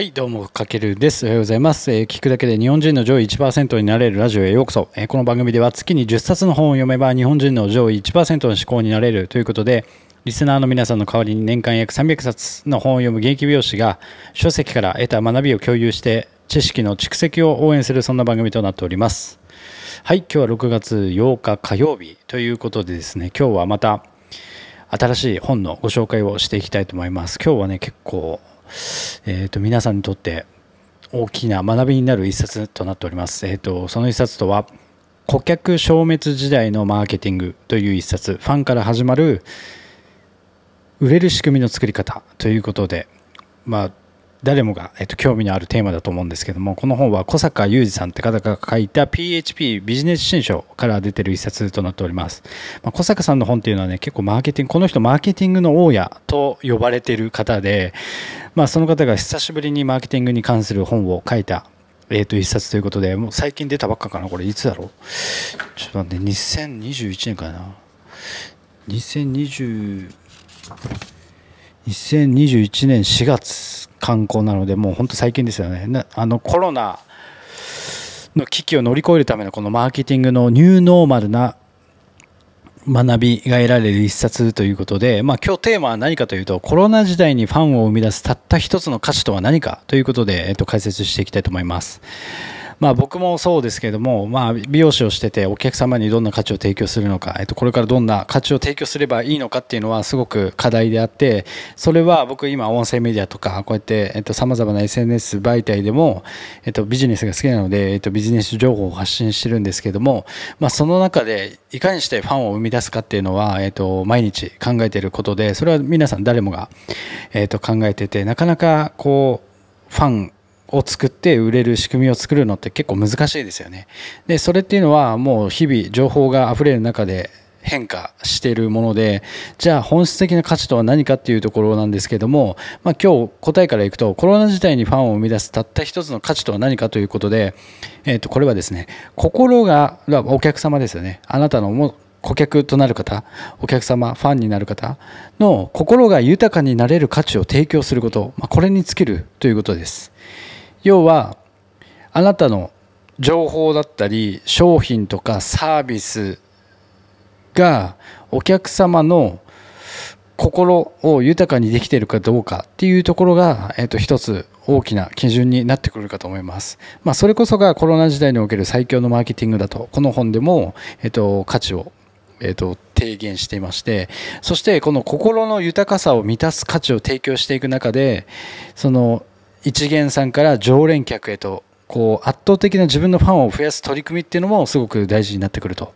はい、どうも、かけるです。おはようございます。えー聞くだけで日本人の上位1%になれるラジオへようこそ。えーこの番組では月に10冊の本を読めば日本人の上位1%の思考になれるということで、リスナーの皆さんの代わりに年間約300冊の本を読む現役美容師が書籍から得た学びを共有して知識の蓄積を応援するそんな番組となっております。はい、今日は6月8日火曜日ということでですね、今日はまた新しい本のご紹介をしていきたいと思います。今日はね、結構、えー、と皆さんにとって大きな学びになる一冊となっております。えー、とその一冊とは顧客消滅時代のマーケティングという一冊ファンから始まる売れる仕組みの作り方ということでまあ誰もが、えっと、興味のあるテーマだと思うんですけどもこの本は小坂雄二さんって方が書いた PHP ビジネス新書から出てる一冊となっております、まあ、小坂さんの本っていうのはね結構マーケティングこの人マーケティングの大家と呼ばれてる方で、まあ、その方が久しぶりにマーケティングに関する本を書いたえー、と一冊ということでもう最近出たばっかかなこれ。いつだろう？ちょっと待って2021年かな？2020 2021年4月刊行なのでもう本当最近ですよねあのコロナの危機を乗り越えるためのこのマーケティングのニューノーマルな学びが得られる一冊ということで、まあ、今日テーマは何かというとコロナ時代にファンを生み出すたった一つの価値とは何かということで、えっと、解説していきたいと思います。まあ、僕もそうですけども、まあ、美容師をしててお客様にどんな価値を提供するのか、えっと、これからどんな価値を提供すればいいのかっていうのはすごく課題であってそれは僕今音声メディアとかこうやってさまざまな SNS 媒体でも、えっと、ビジネスが好きなので、えっと、ビジネス情報を発信してるんですけども、まあ、その中でいかにしてファンを生み出すかっていうのは、えっと、毎日考えていることでそれは皆さん誰もが、えっと、考えててなかなかこうファンを作って売れる仕組みを作るのって結構難しいですよね。で、それっていうのはもう日々情報が溢れる中で変化しているもので、じゃあ本質的な価値とは何かっていうところなんですけども、まあ今日答えからいくと、コロナ時代にファンを生み出すたった一つの価値とは何かということで、えっ、と、これはですね、心が、お客様ですよね。あなたのも顧客となる方、お客様、ファンになる方の心が豊かになれる価値を提供すること、まあ、これに尽きるということです。要はあなたの情報だったり商品とかサービスがお客様の心を豊かにできているかどうかっていうところが、えっと一つ大きな基準になってくるかと思います。まあ、それこそがコロナ時代における最強のマーケティングだと、この本でも、えっと価値をえー、と提言していましてそしてこの心の豊かさを満たす価値を提供していく中でその一元さんから常連客へとこう圧倒的な自分のファンを増やす取り組みっていうのもすごく大事になってくると。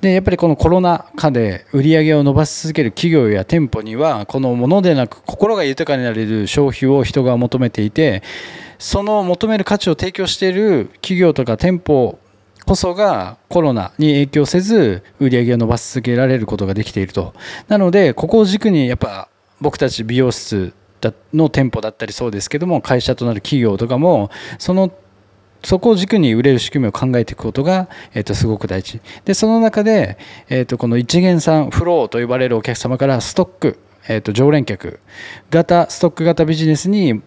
でやっぱりこのコロナ禍で売り上げを伸ばし続ける企業や店舗にはこのものでなく心が豊かになれる消費を人が求めていてその求める価値を提供している企業とか店舗こそがコロナに影響せず売り上げを伸ばし続けられることができていると。なのでここを軸にやっぱ僕たち美容室の店舗だったりそうですけども会社となる企業とかもそのそこを軸に売れる仕組みを考えていくことが、えー、とすごく大事でその中で、えー、とこの一元さんフローと呼ばれるお客様からストック、えー、と常連客型ストック型ビジネスに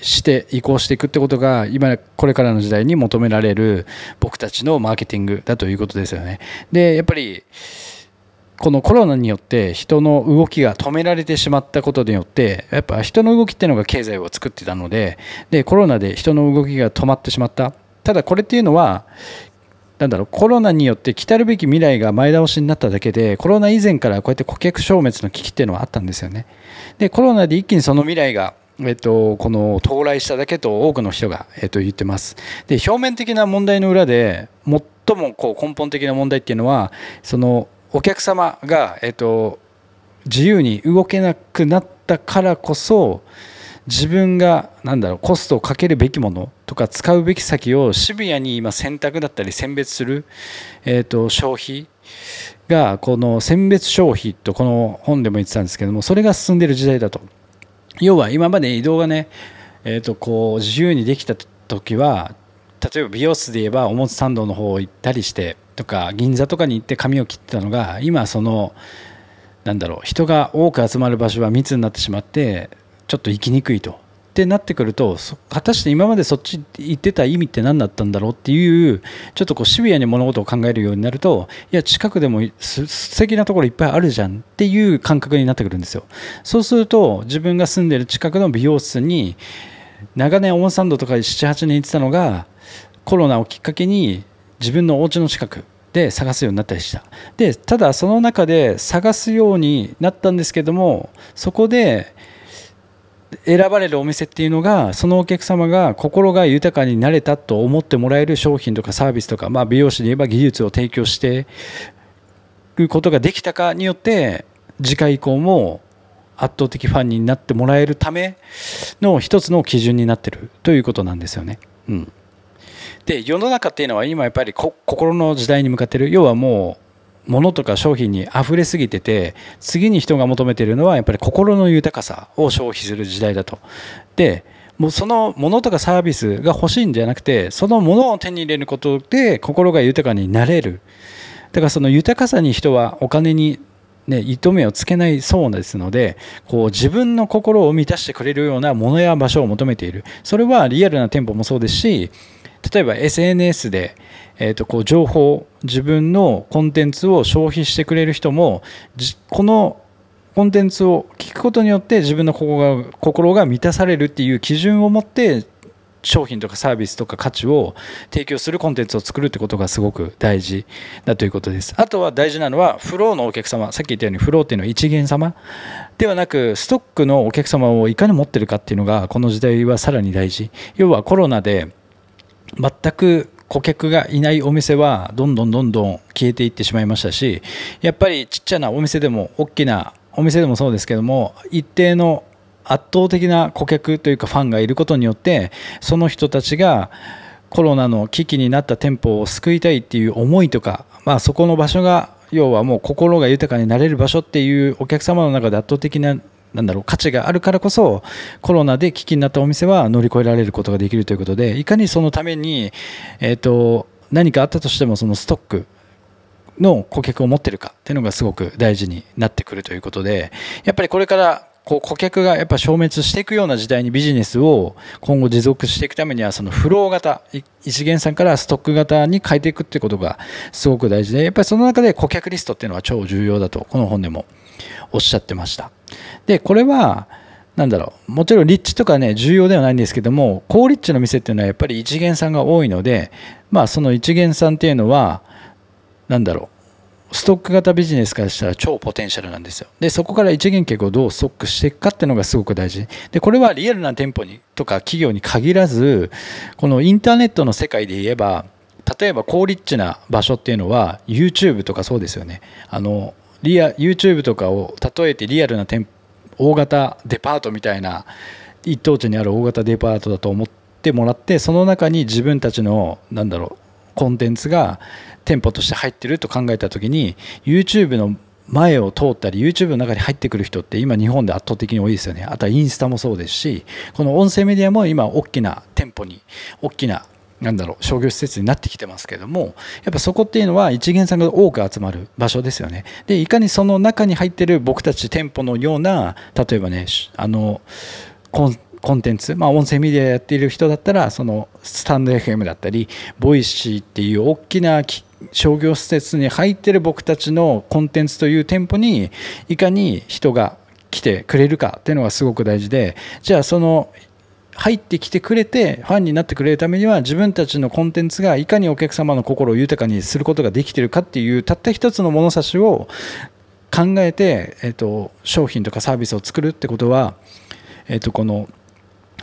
して移行していくってことが今これからの時代に求められる僕たちのマーケティングだということですよね。でやっぱりこのコロナによって人の動きが止められてしまったことによってやっぱ人の動きっていうのが経済を作ってたのででコロナで人の動きが止まってしまった。ただこれっていうのはなんだろうコロナによって来たるべき未来が前倒しになっただけでコロナ以前からこうやって顧客消滅の危機っていうのはあったんですよね。でコロナで一気にその未来がえっと、この到来しただけと多くの人が、えっと、言ってます。で表面的な問題の裏で最もこう根本的な問題っていうのはそのお客様が、えっと、自由に動けなくなったからこそ自分がなんだろうコストをかけるべきものとか使うべき先をシビアに今選択だったり選別する、えー、と消費がこの選別消費とこの本でも言ってたんですけどもそれが進んでる時代だと。要は今まで移動がね、えー、とこう自由にできた時は例えば美容室で言えば表参道の方を行ったりしてとか銀座とかに行って髪を切ってたのが今そのなんだろう人が多く集まる場所は密になってしまってちょっと行きにくいと。ってなってくると果たして今までそっち行ってた意味って何だったんだろうっていうちょっとこうシビアに物事を考えるようになるといや近くでも素敵なところいっぱいあるじゃんっていう感覚になってくるんですよ。そうすると自分が住んでる近くの美容室に長年オンサンドとか78年行ってたのがコロナをきっかけに自分のお家の近くで探すようになったりしたでただその中で探すようになったんですけどもそこで選ばれるお店っていうのがそのお客様が心が豊かになれたと思ってもらえる商品とかサービスとか、まあ、美容師で言えば技術を提供していくことができたかによって次回以降も圧倒的ファンになってもらえるための一つの基準になってるということなんですよね。うんで世の中っていうのは今やっぱり心の時代に向かってる。要はもう物とか商品に溢れすぎてて次に人が求めているのはやっぱり心の豊かさを消費する時代だと。でもうその物とかサービスが欲しいんじゃなくてそのものを手に入れることで心が豊かになれる。だからその豊かさに人はお金にね、糸目をつけないそうですのでこう自分の心を満たしてくれるようなものや場所を求めている。それはリアルな店舗もそうですし例えば SNS で、えー、とこう情報自分のコンテンツを消費してくれる人もこのコンテンツを聞くことによって自分の心が心が満たされるっていう基準を持って商品とかサービスとか価値を提供するコンテンツを作るってことがすごく大事だということです。あとは大事なのはフローのお客様、さっき言ったようにフローっていうのは一元様ではなくストックのお客様をいかに持ってるかっていうのがこの時代はさらに大事。要はコロナで全く顧客がいないお店はどんどんどんどん消えていってしまいましたしやっぱりちっちゃなお店でも大きなお店でもそうですけども一定の圧倒的な顧客というかファンがいることによってその人たちがコロナの危機になった店舗を救いたいっていう思いとか、まあ、そこの場所が要はもう心が豊かになれる場所っていうお客様の中で圧倒的ななんだろう価値があるからこそコロナで危機になったお店は乗り越えられることができるということでいかにそのために、えーと、何かあったとしてもそのストックの顧客を持ってるかっていうのがすごく大事になってくるということでやっぱりこれからこう顧客がやっぱ消滅していくような時代にビジネスを今後持続していくためにはそのフロー型一元さんからストック型に変えていくっていうことがすごく大事でやっぱりその中で顧客リストっていうのは超重要だとこの本でもおっしゃってました。でこれはなんだろうもちろん立地とかね重要ではないんですけども高立地の店っていうのはやっぱり一元さんが多いのでまあその一元さんっていうのはなんだろうストック型ビジネスからしたら超ポテンシャルなんですよ。でそこから一元客をどうストックしていくかっていうのがすごく大事。でこれはリアルな店舗にとか企業に限らずこのインターネットの世界で言えば例えば高立地な場所っていうのは YouTube とかそうですよね。あのリア YouTube とかを例えてリアルな店大型デパートみたいな一等地にある大型デパートだと思ってもらってその中に自分たちのなんだろうコンテンツが店舗として入ってると考えた時に YouTube の前を通ったり YouTube の中に入ってくる人って今日本で圧倒的に多いですよね。あとはインスタもそうですしこの音声メディアも今大きな店舗に大きななんだろう商業施設になってきてますけどもやっぱそこっていうのは一見さんが多く集まる場所ですよね。でいかにその中に入ってる僕たち店舗のような例えばねあのコンコンテンツ、まあ、音声メディアやっている人だったらそのスタンド FM だったり Voicy っていう大きな商業施設に入ってる僕たちのコンテンツという店舗にいかに人が来てくれるかっていうのがすごく大事でじゃあその入ってきてくれてファンになってくれるためには自分たちのコンテンツがいかにお客様の心を豊かにすることができているかっていうたった一つの物差しを考えて、えーと、商品とかサービスを作るってことは、えーと、この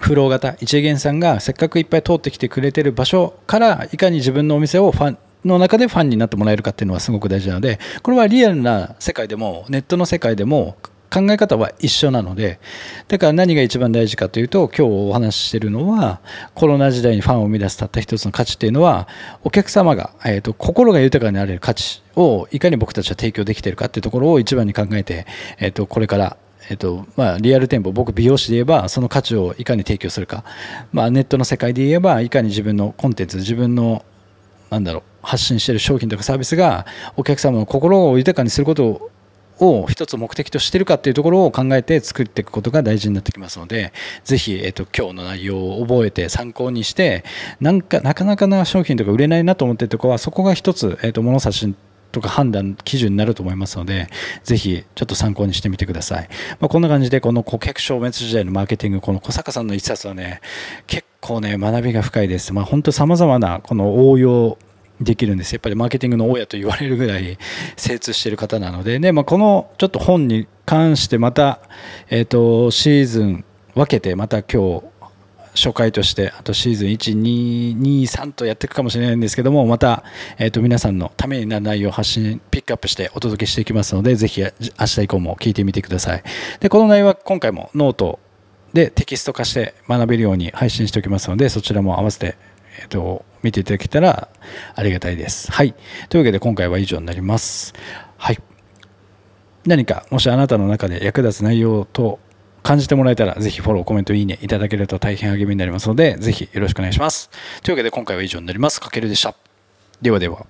フロー型一元さんがせっかくいっぱい通ってきてくれてる場所からいかに自分のお店をファンの中でファンになってもらえるかっていうのはすごく大事なのでこれはリアルな世界でもネットの世界でも考え方は一緒なのでだから何が一番大事かというと今日お話ししているのはコロナ時代にファンを生み出すたった一つの価値っていうのはお客様が、えーと、心が豊かになれる価値をいかに僕たちは提供できているかっていうところを一番に考えて、えーと、これからえっとまあ、リアル店舗僕美容師で言えばその価値をいかに提供するか、まあ、ネットの世界で言えばいかに自分のコンテンツ自分のなんだろう発信している商品とかサービスがお客様の心を豊かにすることを一つ目的としてるかっていうところを考えて作っていくことが大事になってきますのでぜひ、えーと、今日の内容を覚えて参考にしてなんかなかなかな商品とか売れないなと思ってるところはそこが一つ、えーと物差しとか判断基準になると思いますので、ぜひちょっと参考にしてみてください。まあ、こんな感じで、この顧客消滅時代のマーケティング、この小坂さんの一冊はね、結構ね、学びが深いです。まあ、本当様々なこの応用できるんです。やっぱりマーケティングの親と言われるぐらい精通している方なので、ねまあ、このちょっと本に関してまた、えーと、シーズン分けてまた今日初回としてあとシーズン1223とやっていくかもしれないんですけどもまた、えー、と皆さんのためになる内容を発信ピックアップしてお届けしていきますのでぜひ明日以降も聞いてみてください。でこの内容は今回もノートでテキスト化して学べるように配信しておきますのでそちらも合わせてえっと、見ていただけたらありがたいです。はい。というわけで今回は以上になります。はい。何か、もしあなたの中で役立つ内容と感じてもらえたら、ぜひフォロー、コメント、いいねいただけると大変励みになりますので、ぜひよろしくお願いします。というわけで今回は以上になります。かけるでした。ではでは。